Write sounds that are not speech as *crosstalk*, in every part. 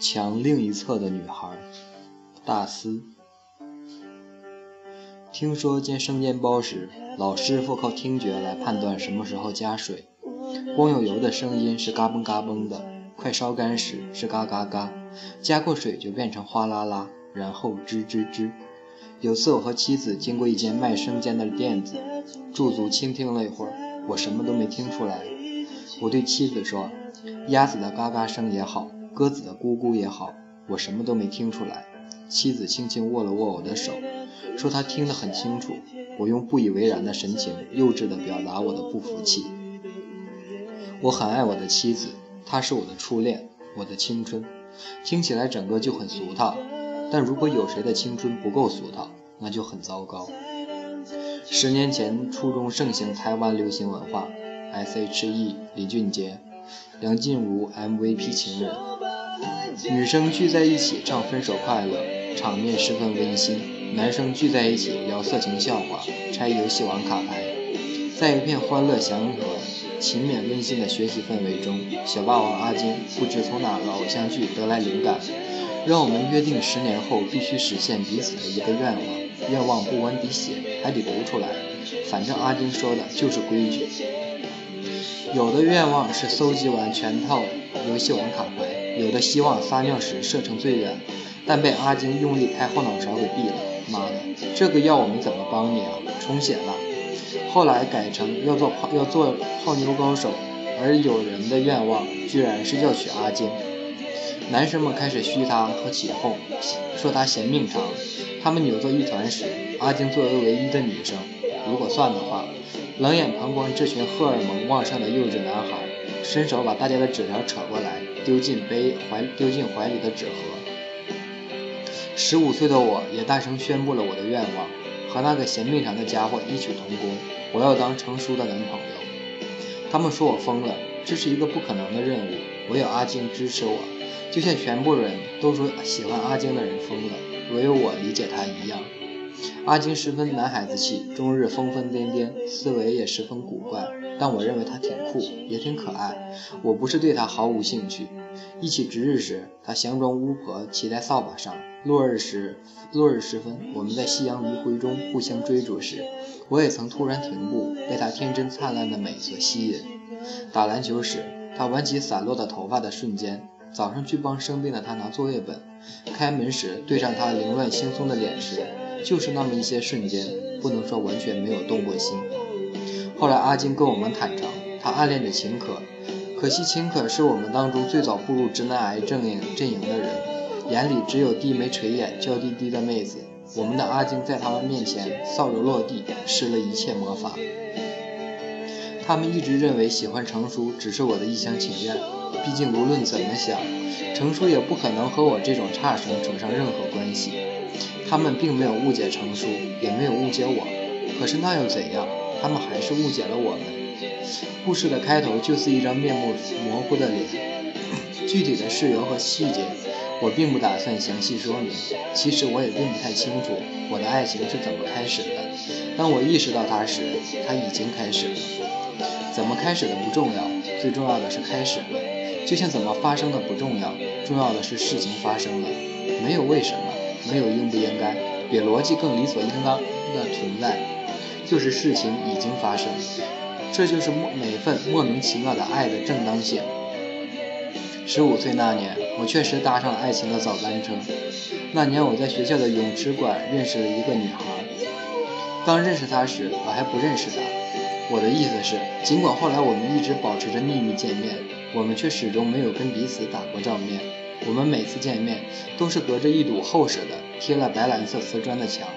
墙另一侧的女孩，大思。听说煎生煎包时，老师傅靠听觉来判断什么时候加水。光有油的声音是嘎嘣嘎嘣的，快烧干时是嘎嘎嘎，加过水就变成哗啦啦，然后吱吱吱。有次我和妻子经过一间卖生煎的店子，驻足倾听了一会儿，我什么都没听出来。我对妻子说：“鸭子的嘎嘎声也好，鸽子的咕咕也好，我什么都没听出来。”妻子轻轻握了握我的手，说她听得很清楚。我用不以为然的神情，幼稚地表达我的不服气。我很爱我的妻子，她是我的初恋，我的青春。听起来整个就很俗套，但如果有谁的青春不够俗套，那就很糟糕。十年前，初中盛行台湾流行文化，S.H.E、李俊杰、梁静茹 MVP 情人，女生聚在一起唱《分手快乐》。场面十分温馨，男生聚在一起聊色情笑话，拆游戏王卡牌，在一片欢乐祥和、勤勉温馨的学习氛围中，小霸王阿金不知从哪个偶像剧得来灵感，让我们约定十年后必须实现彼此的一个愿望。愿望不文笔写，还得读出来，反正阿金说的就是规矩。有的愿望是搜集完全套游戏王卡牌，有的希望撒尿时射程最远。但被阿金用力拍后脑勺给毙了，妈的，这个要我们怎么帮你啊？重写了，后来改成要做泡要做泡妞高手，而有人的愿望居然是要娶阿金。男生们开始嘘他和起哄，说他嫌命长。他们扭作一团时，阿金作为唯一的女生，如果算的话，冷眼旁观这群荷尔蒙旺盛的幼稚男孩，伸手把大家的纸条扯过来，丢进杯怀丢进怀里的纸盒。十五岁的我也大声宣布了我的愿望，和那个嫌命长的家伙异曲同工，我要当成熟的男朋友。他们说我疯了，这是一个不可能的任务。我有阿晶支持我，就像全部人都说喜欢阿晶的人疯了，唯有我理解他一样。阿金十分男孩子气，终日疯疯癫癫，思维也十分古怪。但我认为他挺酷，也挺可爱。我不是对他毫无兴趣。一起值日时，他佯装巫婆骑在扫把上；落日时，落日时分，我们在夕阳余晖中互相追逐时，我也曾突然停步，被他天真灿烂的美所吸引。打篮球时，他挽起散落的头发的瞬间；早上去帮生病的他拿作业本；开门时对上他凌乱轻松的脸时。就是那么一些瞬间，不能说完全没有动过心。后来阿金跟我们坦诚，他暗恋着秦可，可惜秦可是我们当中最早步入直男癌阵营阵营的人，眼里只有低眉垂眼、娇滴滴的妹子。我们的阿金在他们面前扫帚落地，施了一切魔法。他们一直认为喜欢成熟只是我的一厢情愿，毕竟无论怎么想，成熟也不可能和我这种差生扯上任何关系。他们并没有误解成熟，也没有误解我，可是那又怎样？他们还是误解了我们。故事的开头就是一张面目模糊的脸，具体的事由和细节，我并不打算详细说明。其实我也并不太清楚我的爱情是怎么开始的。当我意识到它时，它已经开始了。怎么开始的不重要，最重要的是开始了。就像怎么发生的不重要，重要的是事情发生了。没有为什么。没有应不应该，比逻辑更理所应当的存在，就是事情已经发生，这就是莫每份莫名其妙的爱的正当性。十五岁那年，我确实搭上了爱情的早班车。那年我在学校的泳池馆认识了一个女孩，刚认识她时，我还不认识她。我的意思是，尽管后来我们一直保持着秘密见面，我们却始终没有跟彼此打过照面。我们每次见面都是隔着一堵厚实的贴了白蓝色瓷砖的墙，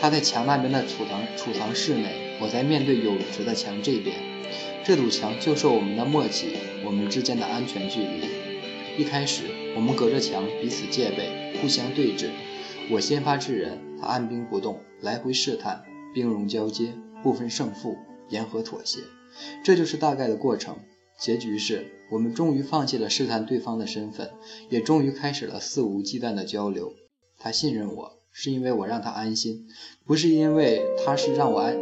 他在墙那边的储藏储藏室内，我在面对有直的墙这边。这堵墙就是我们的默契，我们之间的安全距离。一开始，我们隔着墙彼此戒备，互相对峙。我先发制人，他按兵不动，来回试探，兵戎交接，不分胜负，言和妥协，这就是大概的过程。结局是我们终于放弃了试探对方的身份，也终于开始了肆无忌惮的交流。他信任我，是因为我让他安心，不是因为他是让我安，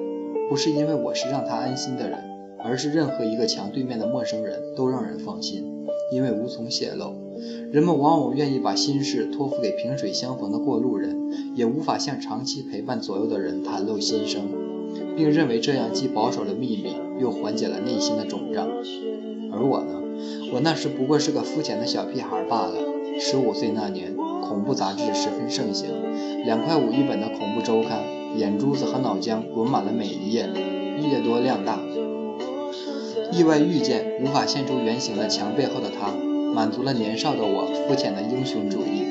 不是因为我是让他安心的人，而是任何一个墙对面的陌生人都让人放心，因为无从泄露。人们往往愿意把心事托付给萍水相逢的过路人，也无法向长期陪伴左右的人袒露心声，并认为这样既保守了秘密，又缓解了内心的肿胀。而我呢？我那时不过是个肤浅的小屁孩罢了。十五岁那年，恐怖杂志十分盛行，两块五一本的恐怖周刊，眼珠子和脑浆滚满了每一页，页多量大。意外遇见无法现出原形的墙背后的他，满足了年少的我肤浅的英雄主义。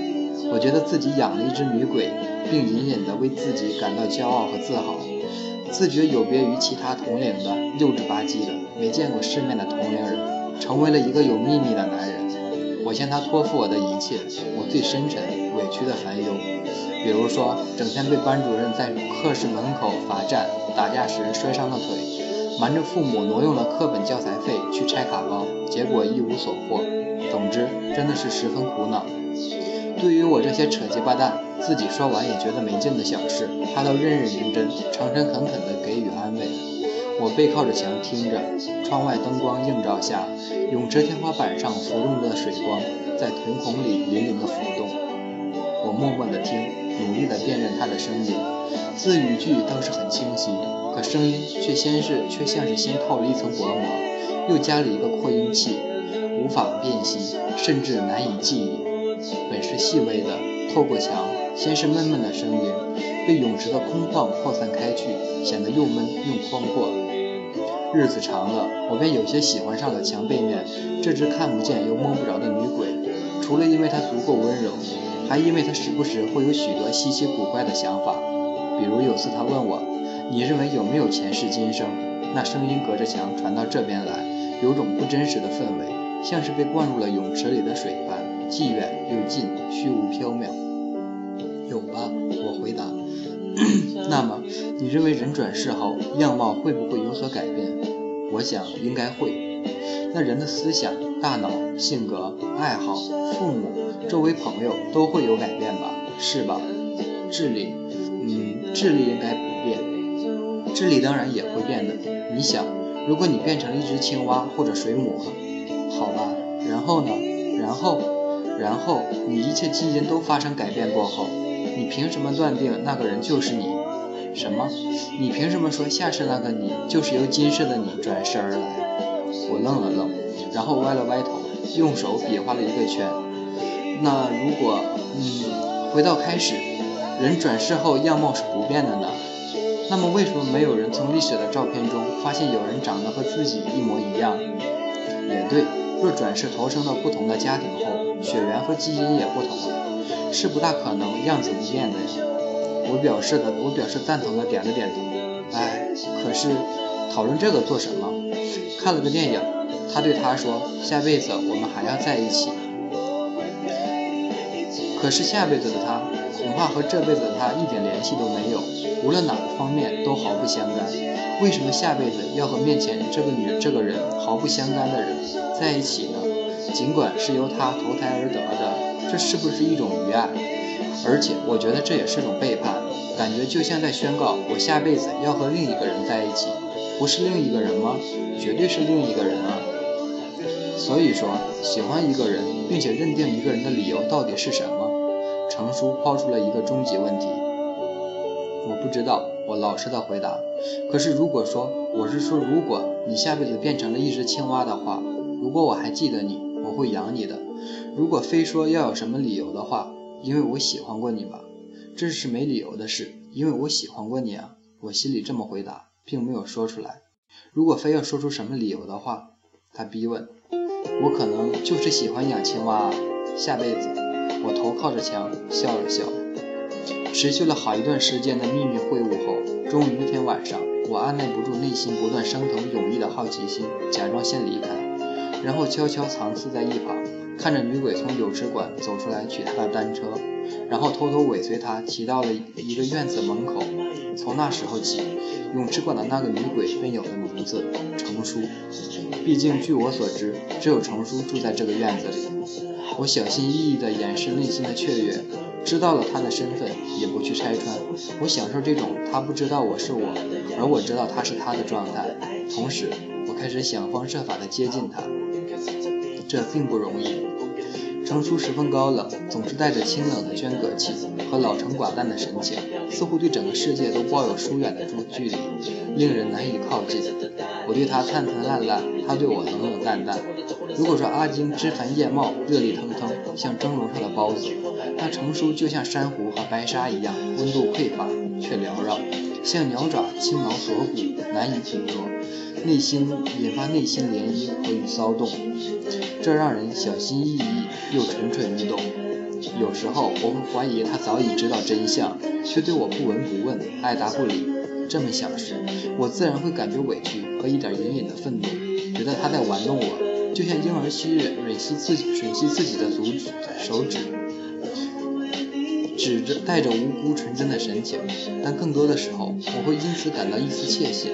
我觉得自己养了一只女鬼，并隐隐的为自己感到骄傲和自豪，自觉有别于其他同龄的幼稚吧唧的、没见过世面的同龄人。成为了一个有秘密的男人，我向他托付我的一切，我最深沉、委屈的烦忧，比如说，整天被班主任在课室门口罚站，打架时摔伤了腿，瞒着父母挪用了课本教材费去拆卡包，结果一无所获。总之，真的是十分苦恼。对于我这些扯鸡巴蛋、自己说完也觉得没劲的小事，他都认认真真、诚诚恳恳地给予安慰。我背靠着墙听着，窗外灯光映照下，泳池天花板上浮动的水光在瞳孔里粼粼的浮动。我默默地听，努力地辨认他的声音，字语句倒是很清晰，可声音却先是却像是先套了一层薄膜，又加了一个扩音器，无法辨析，甚至难以记忆。本是细微的，透过墙，先是闷闷的声音，被泳池的空旷扩散开去，显得又闷又宽阔。日子长了，我便有些喜欢上了墙背面这只看不见又摸不着的女鬼。除了因为她足够温柔，还因为她时不时会有许多稀奇古怪的想法。比如有次她问我：“你认为有没有前世今生？”那声音隔着墙传到这边来，有种不真实的氛围，像是被灌入了泳池里的水般，既远又近，虚无缥缈。有吧？我回答。那么，你认为人转世后样貌会不会有所改变？我想应该会。那人的思想、大脑、性格、爱好、父母、周围朋友都会有改变吧？是吧？智力，嗯，智力应该不变。智力当然也会变的。你想，如果你变成一只青蛙或者水母，好吧，然后呢？然后，然后你一切基因都发生改变过后。你凭什么断定那个人就是你？什么？你凭什么说下世那个你就是由今世的你转世而来？我愣了愣，然后歪了歪头，用手比划了一个圈。那如果……嗯，回到开始，人转世后样貌是不变的呢？那么为什么没有人从历史的照片中发现有人长得和自己一模一样？也对，若转世投生到不同的家庭后，血缘和基因也不同了。是不大可能样子不变的呀。我表示的，我表示赞同的点了点头。哎，可是讨论这个做什么？看了个电影，他对他说：“下辈子我们还要在一起。”可是下辈子的他恐怕和这辈子的他一点联系都没有，无论哪个方面都毫不相干。为什么下辈子要和面前这个女这个人毫不相干的人在一起呢？尽管是由他投胎而得的。这是不是一种愚爱？而且我觉得这也是种背叛，感觉就像在宣告我下辈子要和另一个人在一起，不是另一个人吗？绝对是另一个人啊！所以说，喜欢一个人，并且认定一个人的理由到底是什么？程叔抛出了一个终极问题。我不知道，我老实的回答。可是如果说，我是说，如果你下辈子变成了一只青蛙的话，如果我还记得你，我会养你的。如果非说要有什么理由的话，因为我喜欢过你吧，这是没理由的事，因为我喜欢过你啊，我心里这么回答，并没有说出来。如果非要说出什么理由的话，他逼问，我可能就是喜欢养青蛙。啊下辈子，我头靠着墙笑了笑。持续了好一段时间的秘密会晤后，终于一天晚上，我按耐不住内心不断升腾涌溢的好奇心，假装先离开。然后悄悄藏私在一旁，看着女鬼从泳池馆走出来取她的单车，然后偷偷尾随她骑到了一个院子门口。从那时候起，泳池馆的那个女鬼便有了名字——程叔。毕竟据我所知，只有程叔住在这个院子里。我小心翼翼地掩饰内心的雀跃，知道了他的身份，也不去拆穿。我享受这种他不知道我是我，而我知道他是他的状态。同时，我开始想方设法地接近他。这并不容易。程叔十分高冷，总是带着清冷的娟阁气和老成寡淡的神情，似乎对整个世界都抱有疏远的距离，令人难以靠近。我对他灿灿烂烂，他对我冷冷淡淡。如果说阿金枝繁叶茂，热力腾腾，像蒸笼上的包子，那程叔就像珊瑚和白沙一样，温度匮乏却缭绕，像鸟爪轻挠锁骨，难以捕捉，内心引发内心涟漪和与骚动，这让人小心翼翼又蠢蠢欲动。有时候我会怀疑他早已知道真相，却对我不闻不问，爱答不理。这么想时，我自然会感觉委屈和一点隐隐的愤怒，觉得他在玩弄我，就像婴儿吸吮吮吸自己吮吸自己的足手指，指着带着无辜纯真的神情。但更多的时候，我会因此感到一丝窃喜。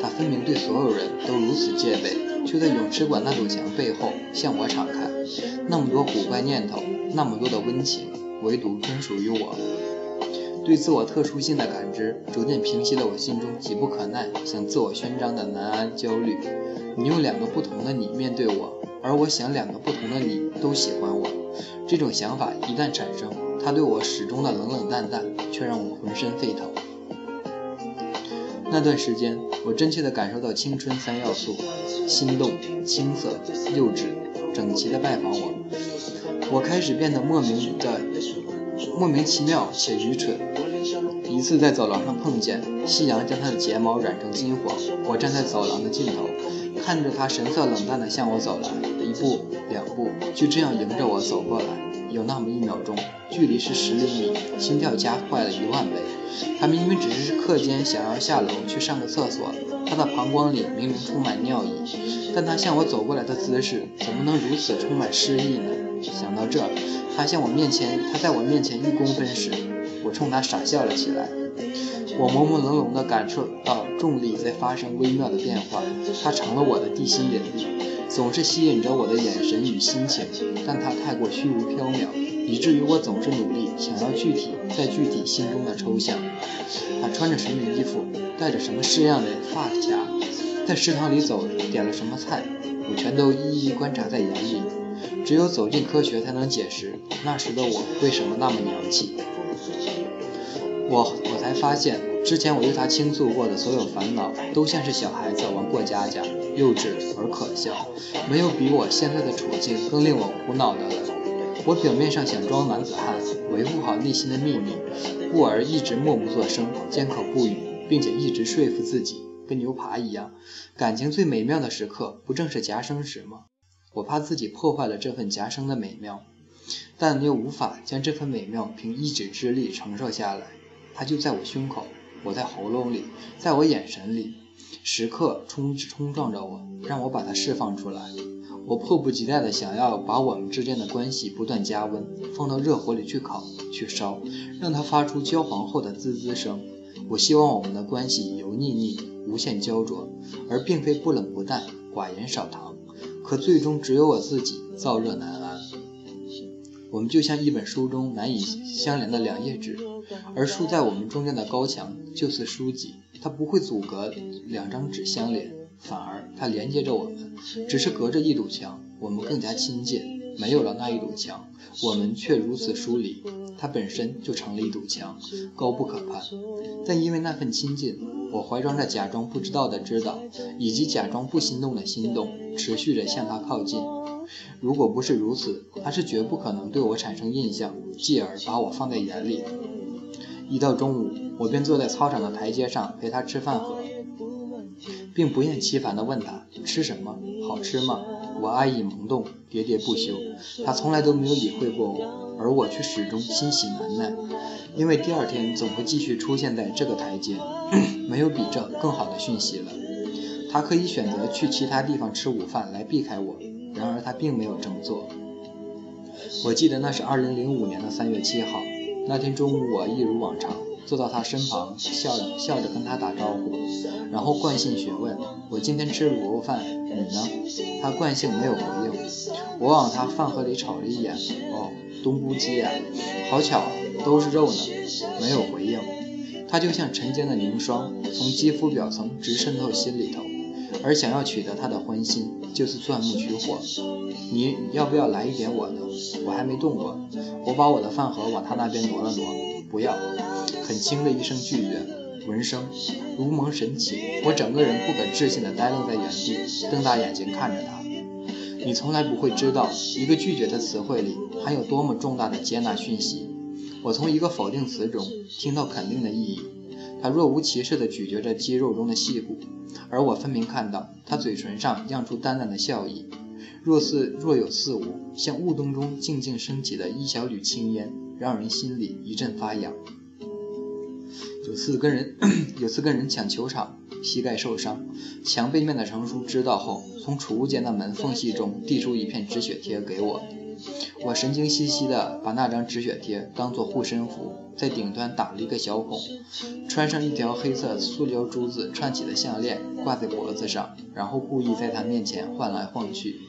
他分明对所有人都如此戒备，却在泳池馆那堵墙背后向我敞开。那么多古怪念头，那么多的温情，唯独专属于我。对自我特殊性的感知，逐渐平息了我心中急不可耐、想自我宣张的难安焦虑。你用两个不同的你面对我，而我想两个不同的你都喜欢我。这种想法一旦产生，他对我始终的冷冷淡淡，却让我浑身沸腾。那段时间，我真切地感受到青春三要素：心动、青涩、幼稚，整齐地拜访我。我开始变得莫名的。莫名其妙且愚蠢。一次在走廊上碰见，夕阳将她的睫毛染成金黄。我站在走廊的尽头，看着她神色冷淡地向我走来，一步两步，就这样迎着我走过来。有那么一秒钟，距离是十厘米，心跳加快了一万倍。他明明只是课间想要下楼去上个厕所，他的膀胱里明明充满尿意，但他向我走过来的姿势怎么能如此充满诗意呢？想到这。他向我面前，他在我面前一公分时，我冲他傻笑了起来。我朦朦胧胧地感受到重力在发生微妙的变化，它成了我的地心引力，总是吸引着我的眼神与心情。但它太过虚无缥缈，以至于我总是努力想要具体在具体心中的抽象。他穿着什么衣服，戴着什么式样的发卡，在食堂里走，点了什么菜，我全都一一观察在眼里。只有走进科学，才能解释那时的我为什么那么娘气。我我才发现，之前我对他倾诉过的所有烦恼，都像是小孩子玩过家家，幼稚而可笑。没有比我现在的处境更令我苦恼的了。我表面上想装男子汉，维护好内心的秘密，故而一直默不作声，缄口不语，并且一直说服自己，跟牛扒一样。感情最美妙的时刻，不正是夹生时吗？我怕自己破坏了这份夹生的美妙，但又无法将这份美妙凭一己之力承受下来。它就在我胸口，我在喉咙里，在我眼神里，时刻冲冲撞着我，让我把它释放出来。我迫不及待地想要把我们之间的关系不断加温，放到热火里去烤、去烧，让它发出焦黄后的滋滋声。我希望我们的关系油腻腻、无限焦灼，而并非不冷不淡、寡言少糖。可最终只有我自己燥热难安。我们就像一本书中难以相连的两页纸，而竖在我们中间的高墙就是书籍，它不会阻隔两张纸相连，反而它连接着我们，只是隔着一堵墙，我们更加亲近。没有了那一堵墙，我们却如此疏离，它本身就成了一堵墙，高不可攀。但因为那份亲近，我怀装着假装不知道的知道，以及假装不心动的心动，持续着向他靠近。如果不是如此，他是绝不可能对我产生印象，继而把我放在眼里。一到中午，我便坐在操场的台阶上陪他吃饭喝，并不厌其烦地问他吃什么，好吃吗？我爱意萌动，喋喋不休，他从来都没有理会过我，而我却始终欣喜难耐，因为第二天总会继续出现在这个台阶，*coughs* 没有比这更好的讯息了。他可以选择去其他地方吃午饭来避开我，然而他并没有这么做。我记得那是二零零五年的三月七号，那天中午我一如往常。坐到他身旁，笑笑着跟他打招呼，然后惯性询问：“我今天吃卤肉饭，你呢？”他惯性没有回应。我往他饭盒里瞅了一眼，哦，冬菇鸡啊，好巧，都是肉呢。没有回应。他就像沉坚的凝霜，从肌肤表层直渗透心里头。而想要取得他的欢心，就是钻木取火。你要不要来一点我的？我还没动过。我把我的饭盒往他那边挪了挪，不要，很轻的一声拒绝。闻声如蒙神启，我整个人不可置信地呆愣在原地，瞪大眼睛看着他。你从来不会知道，一个拒绝的词汇里含有多么重大的接纳讯息。我从一个否定词中听到肯定的意义。他若无其事地咀嚼着肌肉中的细骨，而我分明看到他嘴唇上漾出淡淡的笑意，若似若有似无，像雾灯中静静升起的一小缕青烟，让人心里一阵发痒。有次跟人 *coughs* 有次跟人抢球场，膝盖受伤，墙背面的程叔知道后，从储物间的门缝隙中递出一片止血贴给我。我神经兮兮的把那张止血贴当做护身符，在顶端打了一个小孔，穿上一条黑色塑胶珠子串起的项链挂在脖子上，然后故意在他面前晃来晃去。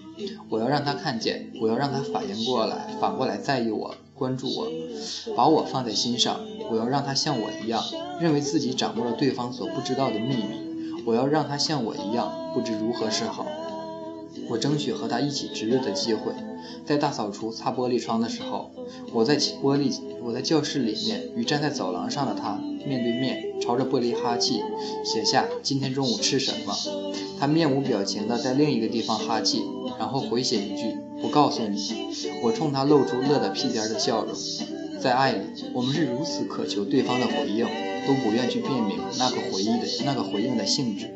我要让他看见，我要让他反应过来，反过来在意我，关注我，把我放在心上。我要让他像我一样，认为自己掌握了对方所不知道的秘密。我要让他像我一样，不知如何是好。我争取和他一起值日的机会。在大扫除擦玻璃窗的时候，我在玻璃我在教室里面与站在走廊上的他面对面，朝着玻璃哈气，写下今天中午吃什么。他面无表情地在另一个地方哈气，然后回写一句：“不告诉你。”我冲他露出乐得屁颠的笑容。在爱里，我们是如此渴求对方的回应，都不愿去辨明那个回忆的那个回应的性质。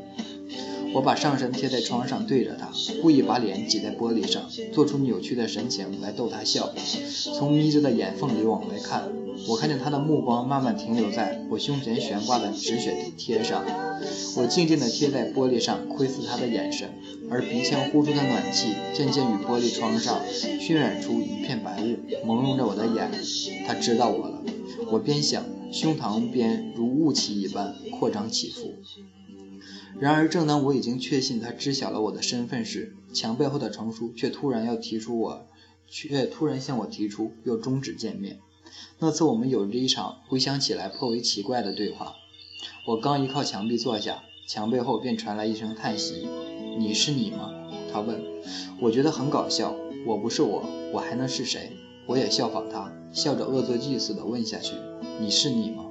我把上身贴在窗上，对着他，故意把脸挤在玻璃上，做出扭曲的神情来逗他笑。从眯着的眼缝里往外看，我看见他的目光慢慢停留在我胸前悬挂的止血贴上。我静静地贴在玻璃上，窥视他的眼神，而鼻腔呼出的暖气渐渐与玻璃窗上渲染出一片白雾，朦胧着我的眼。他知道我了。我边想，胸膛边如雾气一般扩张起伏。然而，正当我已经确信他知晓了我的身份时，墙背后的程叔却突然要提出我，却突然向我提出要终止见面。那次我们有着一场回想起来颇为奇怪的对话。我刚一靠墙壁坐下，墙背后便传来一声叹息：“你是你吗？”他问。我觉得很搞笑。我不是我，我还能是谁？我也效仿他，笑着恶作剧似的问下去：“你是你吗？”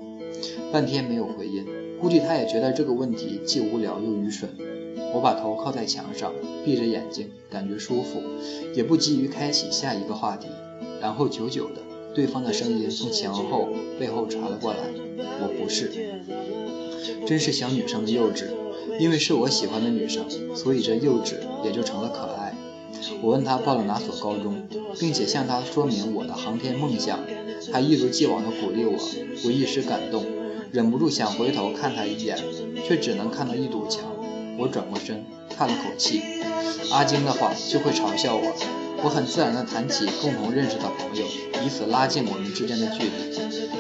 半天没有回音。估计他也觉得这个问题既无聊又愚蠢。我把头靠在墙上，闭着眼睛，感觉舒服，也不急于开启下一个话题。然后久久的，对方的声音从墙后背后传了过来：“我不是。”真是小女生的幼稚。因为是我喜欢的女生，所以这幼稚也就成了可爱。我问他报了哪所高中，并且向他说明我的航天梦想。他一如既往的鼓励我，我一时感动。忍不住想回头看他一眼，却只能看到一堵墙。我转过身，叹了口气。阿金的话就会嘲笑我。我很自然地谈起共同认识的朋友，以此拉近我们之间的距离。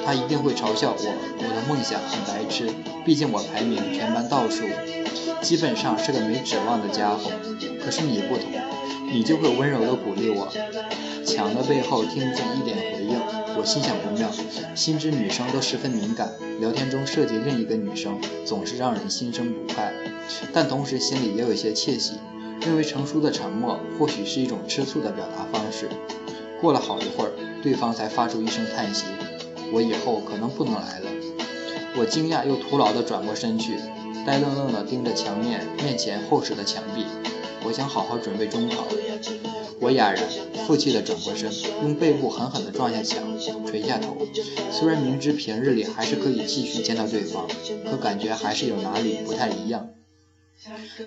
他一定会嘲笑我，我的梦想很白痴。毕竟我排名全班倒数，基本上是个没指望的家伙。可是你不同，你就会温柔地鼓励我。墙的背后听不见一点回应，我心想不妙。心知女生都十分敏感，聊天中涉及另一个女生，总是让人心生不快。但同时心里也有一些窃喜，认为成叔的沉默或许是一种吃醋的表达方式。过了好一会儿，对方才发出一声叹息：“我以后可能不能来了。”我惊讶又徒劳地转过身去，呆愣愣地盯着墙面面前厚实的墙壁。我想好好准备中考。我哑然，负气地转过身，用背部狠狠地撞下墙，垂下头。虽然明知平日里还是可以继续见到对方，可感觉还是有哪里不太一样。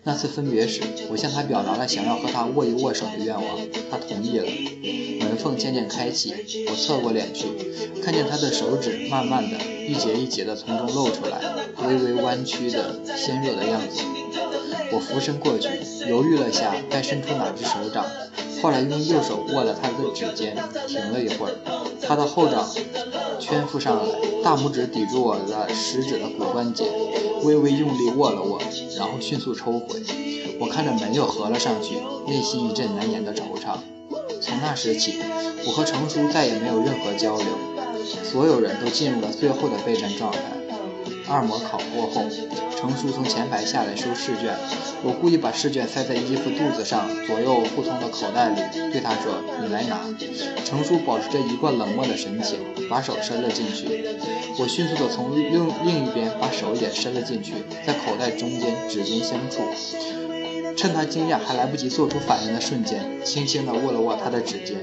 那次分别时，我向他表达了想要和他握一握手的愿望，他同意了。门缝渐渐开启，我侧过脸去，看见他的手指慢慢的一节一节的从中露出来，微微弯曲的纤弱的样子。我俯身过去，犹豫了下该伸出哪只手掌。后来用右手握了他的指尖，停了一会儿，他的后掌圈附上来，大拇指抵住我的食指的骨关节，微微用力握了握，然后迅速抽回。我看着门又合了上去，内心一阵难言的惆怅。从那时起，我和程叔再也没有任何交流，所有人都进入了最后的备战状态。二模考过后，程叔从前排下来收试卷，我故意把试卷塞在衣服肚子上左右不同的口袋里，对他说：“你来拿。”程叔保持着一贯冷漠的神情，把手伸了进去。我迅速的从另另一边把手也伸了进去，在口袋中间指尖相触，趁他惊讶还来不及做出反应的瞬间，轻轻地握了握他的指尖。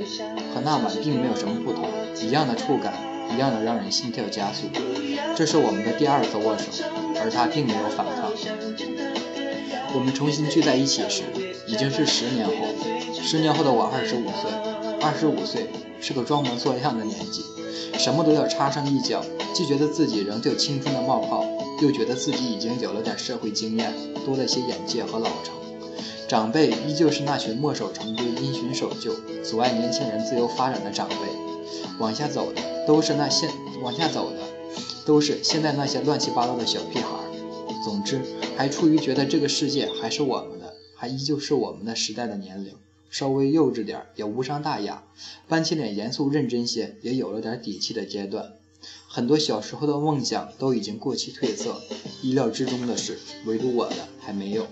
和那晚并没有什么不同，一样的触感，一样的让人心跳加速。这是我们的第二次握手，而他并没有反抗。我们重新聚在一起时，已经是十年后。十年后的我二十五岁，二十五岁是个装模作样的年纪，什么都要插上一脚，既觉得自己仍旧青春的冒泡，又觉得自己已经有了点社会经验，多了些眼界和老成。长辈依旧是那群墨守成规、因循守旧、阻碍年轻人自由发展的长辈。往下走的都是那现往下走的都是现在那些乱七八糟的小屁孩。总之，还出于觉得这个世界还是我们的，还依旧是我们的时代的年龄，稍微幼稚点也无伤大雅，搬起脸严肃认真些也有了点底气的阶段。很多小时候的梦想都已经过期褪色，意料之中的是，唯独我的还没有。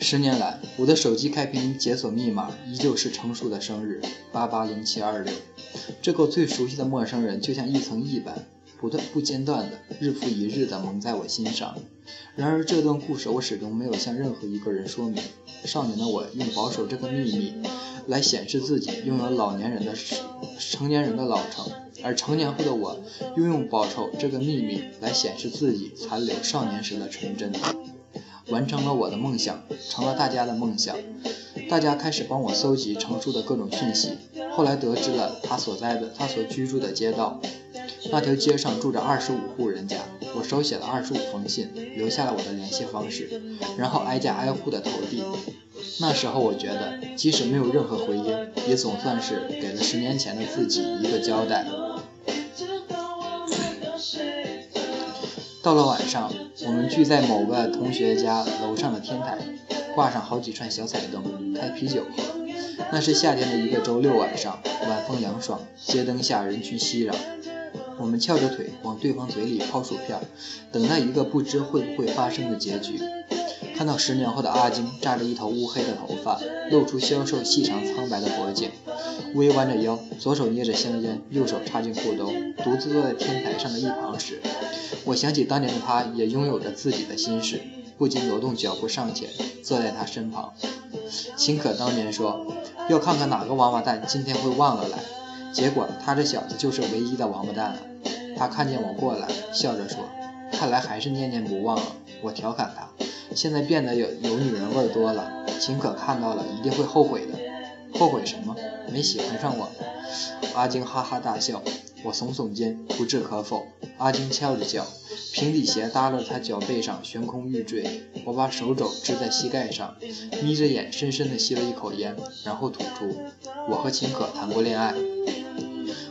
十年来，我的手机开屏解锁密码依旧是成熟的生日八八零七二六。这个最熟悉的陌生人，就像一层翼般，不断不间断的，日复一日的蒙在我心上。然而，这段故事我始终没有向任何一个人说明。少年的我用保守这个秘密，来显示自己拥有老年人的成年人的老成；而成年后的我，又用保守这个秘密，来显示自己残留少年时的纯真。完成了我的梦想，成了大家的梦想。大家开始帮我搜集成叔的各种讯息。后来得知了他所在的、他所居住的街道，那条街上住着二十五户人家。我手写了二十五封信，留下了我的联系方式，然后挨家挨户的投递。那时候我觉得，即使没有任何回音，也总算是给了十年前的自己一个交代。到了晚上，我们聚在某个同学家楼上的天台，挂上好几串小彩灯，开啤酒喝。那是夏天的一个周六晚上，晚风凉爽，街灯下人群熙攘。我们翘着腿往对方嘴里抛薯片，等待一个不知会不会发生的结局。看到十年后的阿金扎着一头乌黑的头发，露出消瘦细长苍白的脖颈，微弯着腰，左手捏着香烟，右手插进裤兜，独自坐在天台上的一旁时。我想起当年的他，也拥有着自己的心事，不禁挪动脚步上前，坐在他身旁。秦可当年说，要看看哪个王八蛋今天会忘了来，结果他这小子就是唯一的王八蛋了。他看见我过来，笑着说：“看来还是念念不忘。”我调侃他：“现在变得有有女人味多了。”秦可看到了一定会后悔的。后悔什么？没喜欢上我？阿金哈哈大笑。我耸耸肩，不置可否。阿金翘着脚，平底鞋搭了他脚背上，悬空欲坠。我把手肘支在膝盖上，眯着眼，深深地吸了一口烟，然后吐出：“我和秦可谈过恋爱。”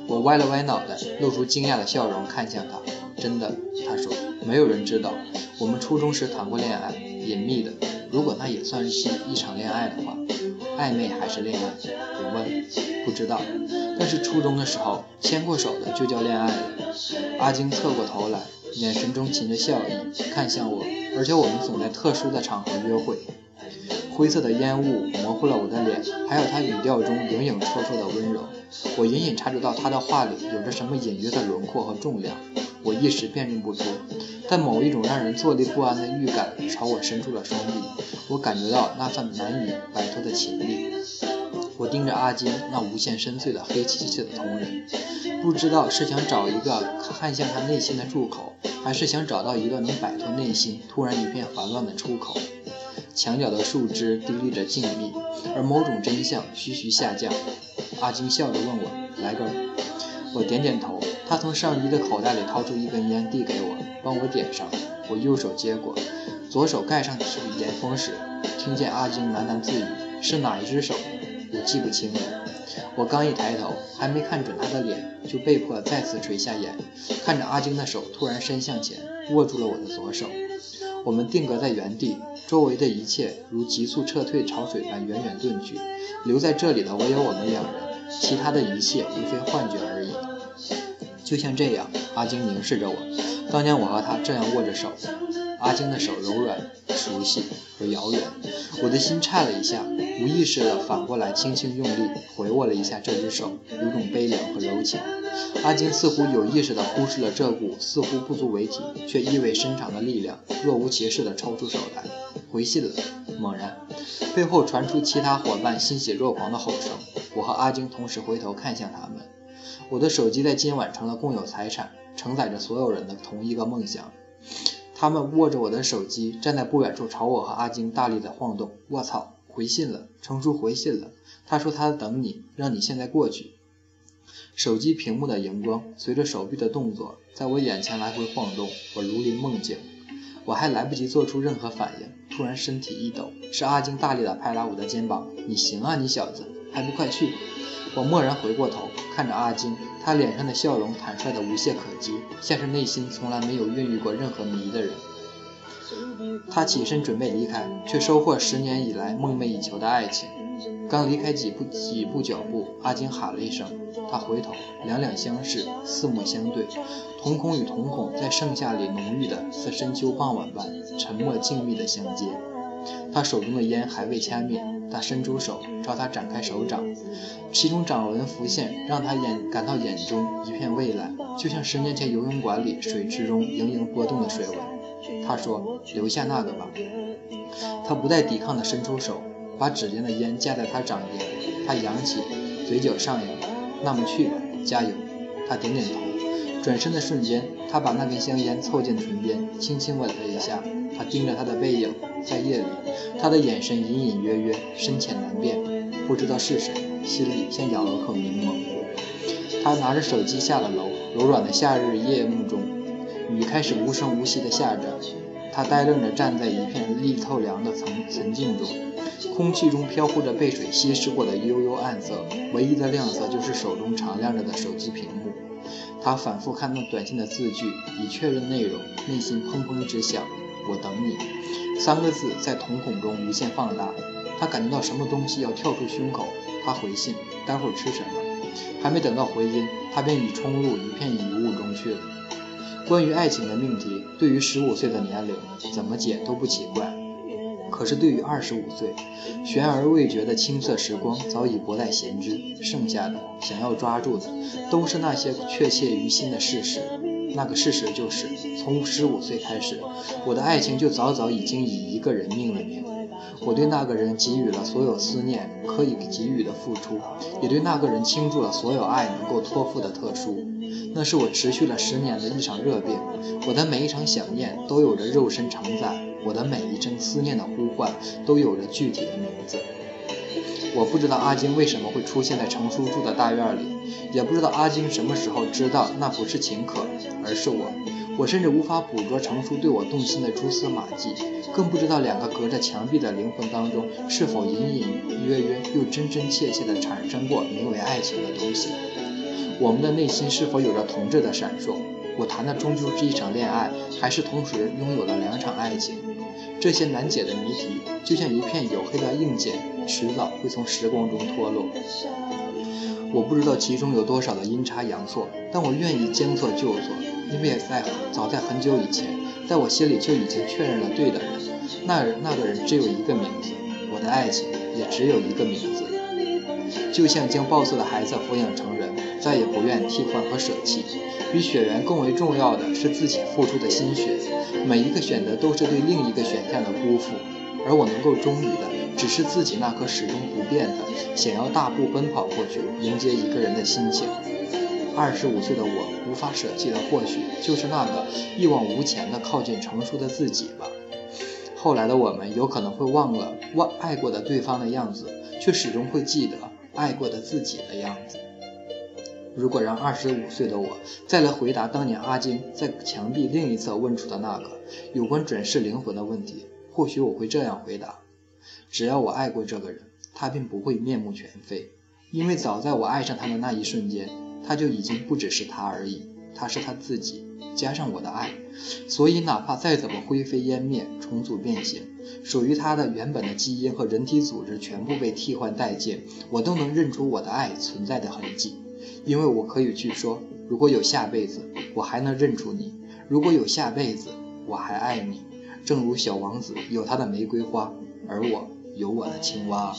我歪了歪脑袋，露出惊讶的笑容，看向他：“真的？”他说：“没有人知道，我们初中时谈过恋爱，隐秘的。如果那也算是一场恋爱的话。”暧昧还是恋爱？我问，不知道。但是初中的时候牵过手的就叫恋爱了。阿金侧过头来，眼神中噙着笑意，看向我。而且我们总在特殊的场合约会。灰色的烟雾模糊了我的脸，还有他语调中影影绰绰的温柔。我隐隐察觉到他的话里有着什么隐约的轮廓和重量，我一时辨认不出。但某一种让人坐立不安的预感朝我伸出了双臂，我感觉到那份难以摆脱的情力。我盯着阿金那无限深邃的黑漆漆的瞳仁，不知道是想找一个看向他内心的入口，还是想找到一个能摆脱内心突然一片烦乱的出口。墙角的树枝低立着静谧，而某种真相徐徐下降。阿金笑着问我：“来根？”我点点头。他从上衣的口袋里掏出一根烟，递给我，帮我点上。我右手接过，左手盖上的是烟封时，听见阿金喃喃自语：“是哪一只手？我记不清了。”我刚一抬头，还没看准他的脸，就被迫再次垂下眼，看着阿金的手突然伸向前，握住了我的左手。我们定格在原地，周围的一切如急速撤退潮水般远远遁去，留在这里的唯有我们两人，其他的一切无非幻觉而已。就像这样，阿金凝视着我，当年我和他这样握着手，阿晶的手柔软、熟悉和遥远，我的心颤了一下，无意识地反过来轻轻用力回握了一下这只手，有种悲凉和柔情。阿晶似乎有意识地忽视了这股似乎不足为奇却意味深长的力量，若无其事地抽出手来回信了。猛然，背后传出其他伙伴欣喜若狂的吼声，我和阿晶同时回头看向他们。我的手机在今晚成了共有财产，承载着所有人的同一个梦想。他们握着我的手机，站在不远处朝我和阿晶大力的晃动。我操！回信了，程叔回信了。他说他等你，让你现在过去。手机屏幕的荧光随着手臂的动作在我眼前来回晃动，我如临梦境。我还来不及做出任何反应，突然身体一抖，是阿晶大力的拍打我的肩膀：“你行啊，你小子，还不快去！”我蓦然回过头，看着阿金，他脸上的笑容坦率的无懈可击，像是内心从来没有孕育过任何谜的人。他起身准备离开，却收获十年以来梦寐以求的爱情。刚离开几步几步脚步，阿金喊了一声，他回头，两两相视，四目相对，瞳孔与瞳孔在盛夏里浓郁的似深秋傍晚般沉默静谧的相接。他手中的烟还未掐灭，他伸出手朝他展开手掌，其中掌纹浮现，让他眼感到眼中一片蔚蓝，就像十年前游泳馆里水池中盈盈波动的水纹。他说：“留下那个吧。”他不带抵抗地伸出手，把指尖的烟架在他掌间。他扬起，嘴角上扬。那么去吧，加油。他点点头。转身的瞬间，他把那根香烟凑近唇边，轻轻吻了一下。他盯着他的背影，在夜里，他的眼神隐隐约约，深浅难辨，不知道是谁，心里像咬了口柠檬。他拿着手机下了楼，柔软的夏日夜幕中。雨开始无声无息地下着，他呆愣着站在一片绿透凉的层层境中，空气中飘忽着被水稀释过的幽幽暗色，唯一的亮色就是手中常亮着的手机屏幕。他反复看那短信的字句，以确认内容，内心砰砰直响。我等你，三个字在瞳孔中无限放大。他感觉到什么东西要跳出胸口。他回信，待会儿吃什么？还没等到回音，他便已冲入一片雨雾中去了。关于爱情的命题，对于十五岁的年龄，怎么解都不奇怪。可是对于二十五岁，悬而未决的青涩时光早已不再闲之，剩下的想要抓住的，都是那些确切于心的事实。那个事实就是，从十五岁开始，我的爱情就早早已经以一个人命了名。我对那个人给予了所有思念可以给予的付出，也对那个人倾注了所有爱能够托付的特殊。那是我持续了十年的一场热病，我的每一场想念都有着肉身承载，我的每一声思念的呼唤都有着具体的名字。我不知道阿金为什么会出现在程叔住的大院里，也不知道阿金什么时候知道那不是秦可，而是我。我甚至无法捕捉程叔对我动心的蛛丝马迹，更不知道两个隔着墙壁的灵魂当中是否隐隐约约又真真切切地产生过名为爱情的东西。我们的内心是否有着同质的闪烁？我谈的终究是一场恋爱，还是同时拥有了两场爱情？这些难解的谜题，就像一片黝黑的硬茧，迟早会从时光中脱落。我不知道其中有多少的阴差阳错，但我愿意将错就错，因为在早在很久以前，在我心里就已经确认了对的人。那人那个人只有一个名字，我的爱情也只有一个名字。就像将抱错的孩子抚养成人，再也不愿替换和舍弃。比血缘更为重要的是自己付出的心血。每一个选择都是对另一个选项的辜负，而我能够忠于的，只是自己那颗始终不变的想要大步奔跑过去迎接一个人的心情。二十五岁的我无法舍弃的，或许就是那个一往无前的靠近成熟的自己吧。后来的我们有可能会忘了忘爱过的对方的样子，却始终会记得。爱过的自己的样子。如果让二十五岁的我再来回答当年阿金在墙壁另一侧问出的那个有关转世灵魂的问题，或许我会这样回答：只要我爱过这个人，他便不会面目全非，因为早在我爱上他的那一瞬间，他就已经不只是他而已，他是他自己。加上我的爱，所以哪怕再怎么灰飞烟灭、重组变形，属于他的原本的基因和人体组织全部被替换殆尽，我都能认出我的爱存在的痕迹。因为我可以去说，如果有下辈子，我还能认出你，如果有下辈子，我还爱你，正如小王子有他的玫瑰花，而我有我的青蛙。